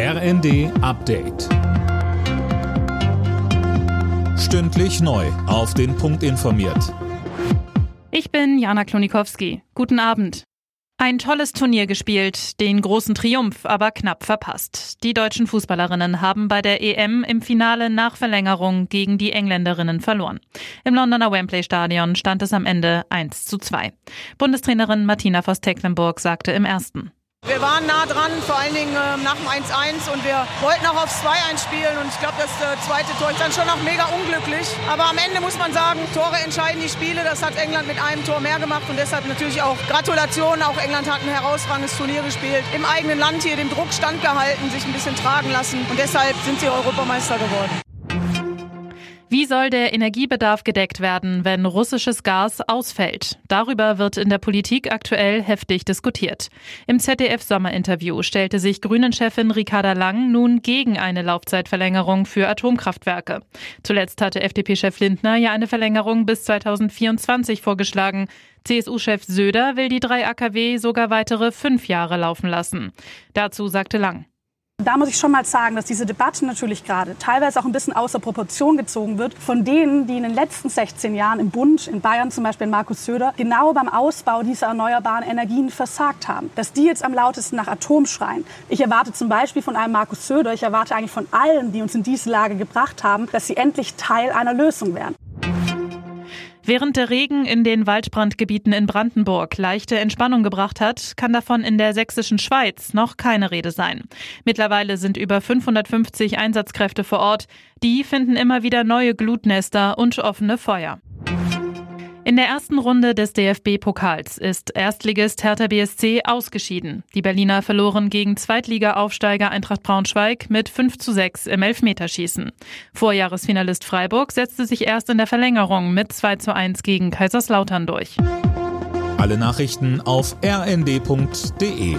RND Update. Stündlich neu. Auf den Punkt informiert. Ich bin Jana Klonikowski. Guten Abend. Ein tolles Turnier gespielt, den großen Triumph aber knapp verpasst. Die deutschen Fußballerinnen haben bei der EM im Finale nach Verlängerung gegen die Engländerinnen verloren. Im Londoner Wembley Stadion stand es am Ende 1 zu 2. Bundestrainerin Martina Voss-Tecklenburg sagte im ersten. Wir waren nah dran, vor allen Dingen äh, nach dem 1-1 und wir wollten auch aufs 2-1 spielen und ich glaube, das äh, zweite Tor ist dann schon noch mega unglücklich. Aber am Ende muss man sagen, Tore entscheiden die Spiele. Das hat England mit einem Tor mehr gemacht und deshalb natürlich auch Gratulation. Auch England hat ein herausragendes Turnier gespielt, im eigenen Land hier dem Druck standgehalten, sich ein bisschen tragen lassen und deshalb sind sie Europameister geworden. Wie soll der Energiebedarf gedeckt werden, wenn russisches Gas ausfällt? Darüber wird in der Politik aktuell heftig diskutiert. Im ZDF-Sommerinterview stellte sich Grünen-Chefin Ricarda Lang nun gegen eine Laufzeitverlängerung für Atomkraftwerke. Zuletzt hatte FDP-Chef Lindner ja eine Verlängerung bis 2024 vorgeschlagen. CSU-Chef Söder will die drei AKW sogar weitere fünf Jahre laufen lassen. Dazu sagte Lang. Da muss ich schon mal sagen, dass diese Debatte natürlich gerade teilweise auch ein bisschen außer Proportion gezogen wird von denen, die in den letzten 16 Jahren im Bund, in Bayern zum Beispiel Markus Söder, genau beim Ausbau dieser erneuerbaren Energien versagt haben. Dass die jetzt am lautesten nach Atom schreien. Ich erwarte zum Beispiel von einem Markus Söder, ich erwarte eigentlich von allen, die uns in diese Lage gebracht haben, dass sie endlich Teil einer Lösung werden. Während der Regen in den Waldbrandgebieten in Brandenburg leichte Entspannung gebracht hat, kann davon in der sächsischen Schweiz noch keine Rede sein. Mittlerweile sind über 550 Einsatzkräfte vor Ort. Die finden immer wieder neue Glutnester und offene Feuer. In der ersten Runde des DFB-Pokals ist Erstligist Hertha BSC ausgeschieden. Die Berliner verloren gegen Zweitliga-Aufsteiger Eintracht Braunschweig mit 5 zu 6 im Elfmeterschießen. Vorjahresfinalist Freiburg setzte sich erst in der Verlängerung mit 2 zu 1 gegen Kaiserslautern durch. Alle Nachrichten auf rnd.de